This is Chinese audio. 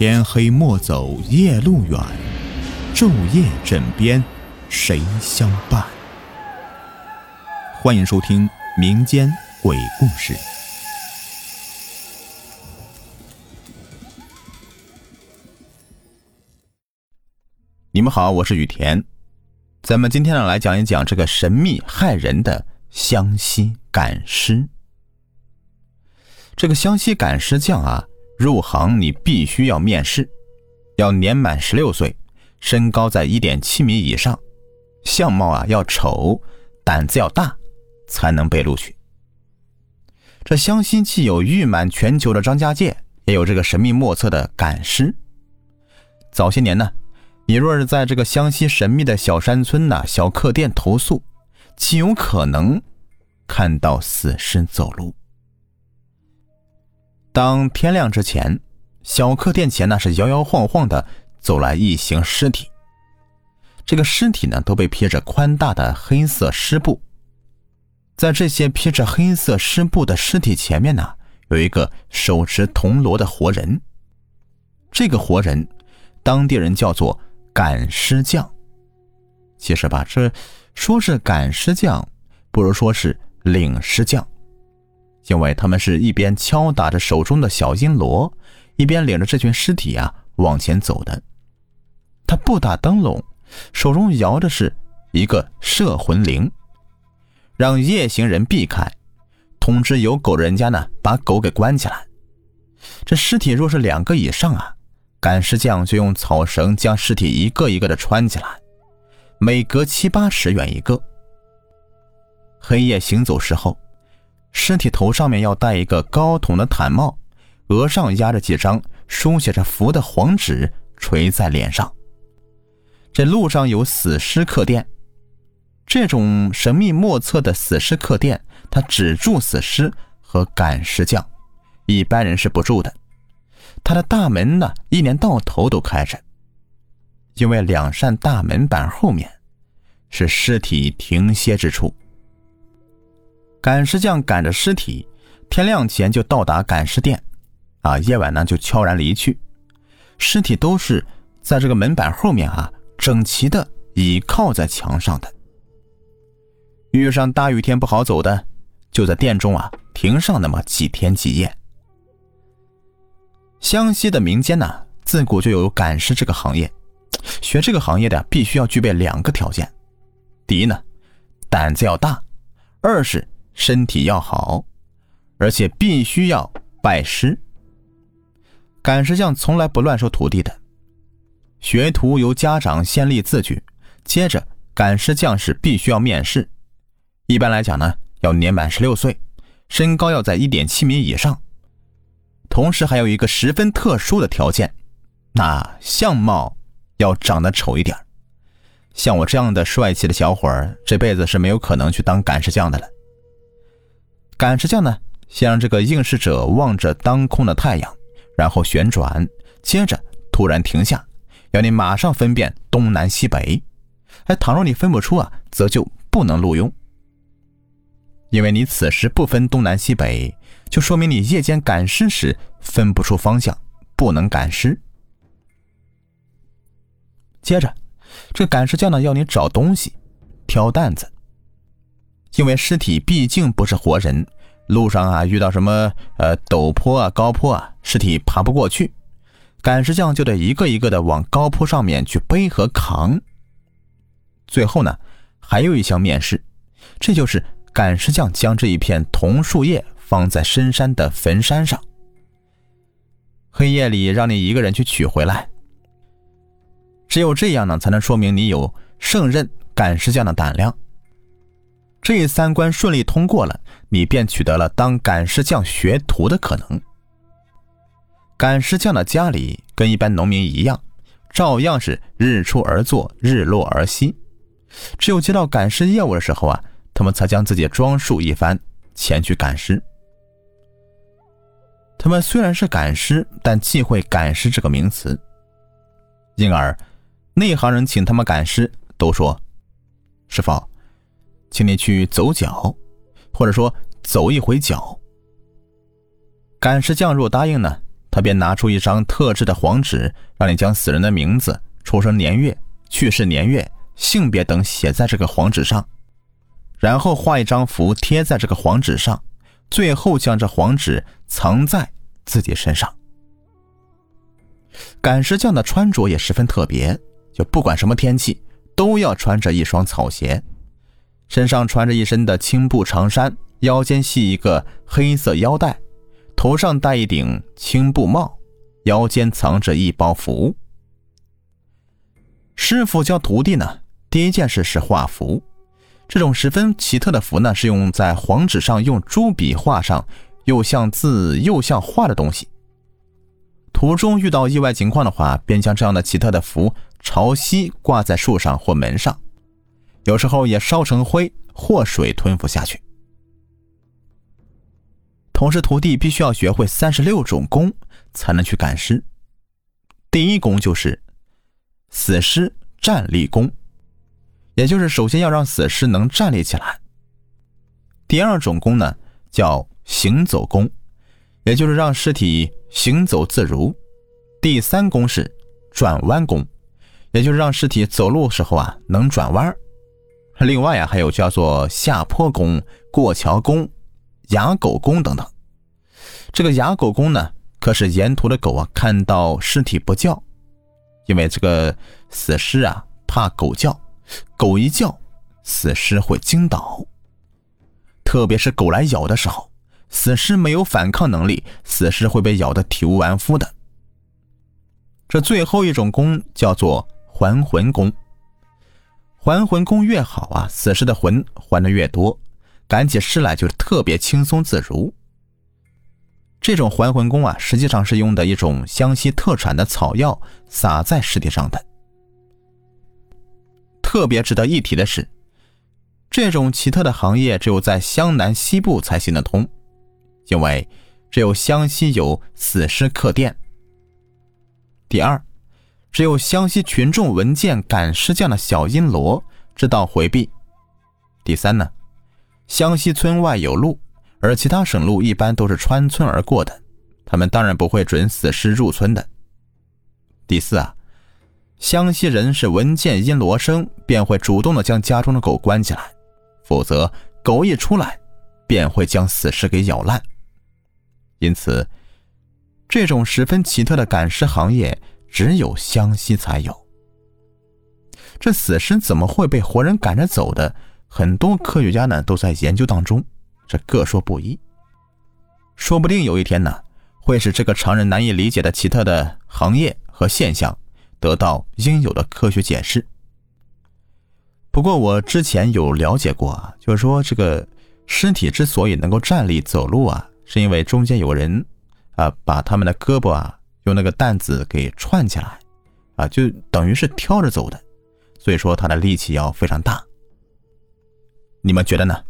天黑莫走夜路远，昼夜枕边谁相伴？欢迎收听民间鬼故事。你们好，我是雨田。咱们今天呢来讲一讲这个神秘害人的湘西赶尸。这个湘西赶尸匠啊。入行你必须要面试，要年满十六岁，身高在一点七米以上，相貌啊要丑，胆子要大，才能被录取。这湘西既有誉满全球的张家界，也有这个神秘莫测的赶尸。早些年呢，你若是在这个湘西神秘的小山村呐小客店投宿，极有可能看到死尸走路。当天亮之前，小客店前那是摇摇晃晃的走来一行尸体。这个尸体呢，都被披着宽大的黑色湿布。在这些披着黑色湿布的尸体前面呢，有一个手持铜锣的活人。这个活人，当地人叫做赶尸匠。其实吧，这说是赶尸匠，不如说是领尸匠。因为他们是一边敲打着手中的小阴锣，一边领着这群尸体啊往前走的。他不打灯笼，手中摇的是一个摄魂铃，让夜行人避开，通知有狗人家呢把狗给关起来。这尸体若是两个以上啊，赶尸匠就用草绳将尸体一个一个的穿起来，每隔七八尺远一个。黑夜行走时候。尸体头上面要戴一个高筒的毯帽，额上压着几张书写着符的黄纸，垂在脸上。这路上有死尸客店，这种神秘莫测的死尸客店，它只住死尸和赶尸匠，一般人是不住的。它的大门呢，一年到头都开着，因为两扇大门板后面是尸体停歇之处。赶尸匠赶着尸体，天亮前就到达赶尸店，啊，夜晚呢就悄然离去。尸体都是在这个门板后面啊，整齐的倚靠在墙上的。遇上大雨天不好走的，就在店中啊停上那么几天几夜。湘西的民间呢，自古就有赶尸这个行业，学这个行业的必须要具备两个条件：第一呢，胆子要大；二是。身体要好，而且必须要拜师。赶尸匠从来不乱收徒弟的，学徒由家长先立字据，接着赶尸匠是必须要面试。一般来讲呢，要年满十六岁，身高要在一点七米以上，同时还有一个十分特殊的条件，那相貌要长得丑一点。像我这样的帅气的小伙儿，这辈子是没有可能去当赶尸匠的了。赶尸匠呢，先让这个应试者望着当空的太阳，然后旋转，接着突然停下，要你马上分辨东南西北。哎，倘若你分不出啊，则就不能录用。因为你此时不分东南西北，就说明你夜间赶尸时分不出方向，不能赶尸。接着，这赶尸匠呢，要你找东西，挑担子。因为尸体毕竟不是活人，路上啊遇到什么呃陡坡啊高坡啊，尸体爬不过去，赶尸匠就得一个一个的往高坡上面去背和扛。最后呢，还有一项面试，这就是赶尸匠将这一片桐树叶放在深山的坟山上，黑夜里让你一个人去取回来。只有这样呢，才能说明你有胜任赶尸匠的胆量。这三关顺利通过了，你便取得了当赶尸匠学徒的可能。赶尸匠的家里跟一般农民一样，照样是日出而作，日落而息。只有接到赶尸业务的时候啊，他们才将自己装束一番，前去赶尸。他们虽然是赶尸，但忌讳“赶尸”这个名词，因而内行人请他们赶尸，都说：“师傅。”请你去走脚，或者说走一回脚。赶尸匠若答应呢，他便拿出一张特制的黄纸，让你将死人的名字、出生年月、去世年月、性别等写在这个黄纸上，然后画一张符贴在这个黄纸上，最后将这黄纸藏在自己身上。赶尸匠的穿着也十分特别，就不管什么天气，都要穿着一双草鞋，身上穿着一身的青布长衫，腰间系一个黑色腰带。头上戴一顶青布帽，腰间藏着一包符。师傅教徒弟呢，第一件事是画符。这种十分奇特的符呢，是用在黄纸上用朱笔画上又像字又像画的东西。途中遇到意外情况的话，便将这样的奇特的符朝西挂在树上或门上，有时候也烧成灰或水吞服下去。同时，徒弟必须要学会三十六种功，才能去赶尸。第一功就是死尸站立功，也就是首先要让死尸能站立起来。第二种功呢，叫行走功，也就是让尸体行走自如。第三功是转弯功，也就是让尸体走路时候啊能转弯。另外呀，还有叫做下坡功、过桥功。哑狗功等等，这个哑狗功呢，可是沿途的狗啊，看到尸体不叫，因为这个死尸啊怕狗叫，狗一叫，死尸会惊倒。特别是狗来咬的时候，死尸没有反抗能力，死尸会被咬得体无完肤的。这最后一种功叫做还魂功，还魂功越好啊，死尸的魂还的越多。赶起尸来就特别轻松自如。这种还魂功啊，实际上是用的一种湘西特产的草药撒在尸体上的。特别值得一提的是，这种奇特的行业只有在湘南西部才行得通，因为只有湘西有死尸客店。第二，只有湘西群众闻见赶尸匠的小阴锣，知道回避。第三呢？湘西村外有路，而其他省路一般都是穿村而过的，他们当然不会准死尸入村的。第四啊，湘西人是闻见阴锣声便会主动的将家中的狗关起来，否则狗一出来便会将死尸给咬烂。因此，这种十分奇特的赶尸行业只有湘西才有。这死尸怎么会被活人赶着走的？很多科学家呢都在研究当中，这各说不一。说不定有一天呢，会使这个常人难以理解的奇特的行业和现象得到应有的科学解释。不过我之前有了解过啊，就是说这个尸体之所以能够站立走路啊，是因为中间有人啊把他们的胳膊啊用那个担子给串起来啊，就等于是挑着走的，所以说他的力气要非常大。你们觉得呢？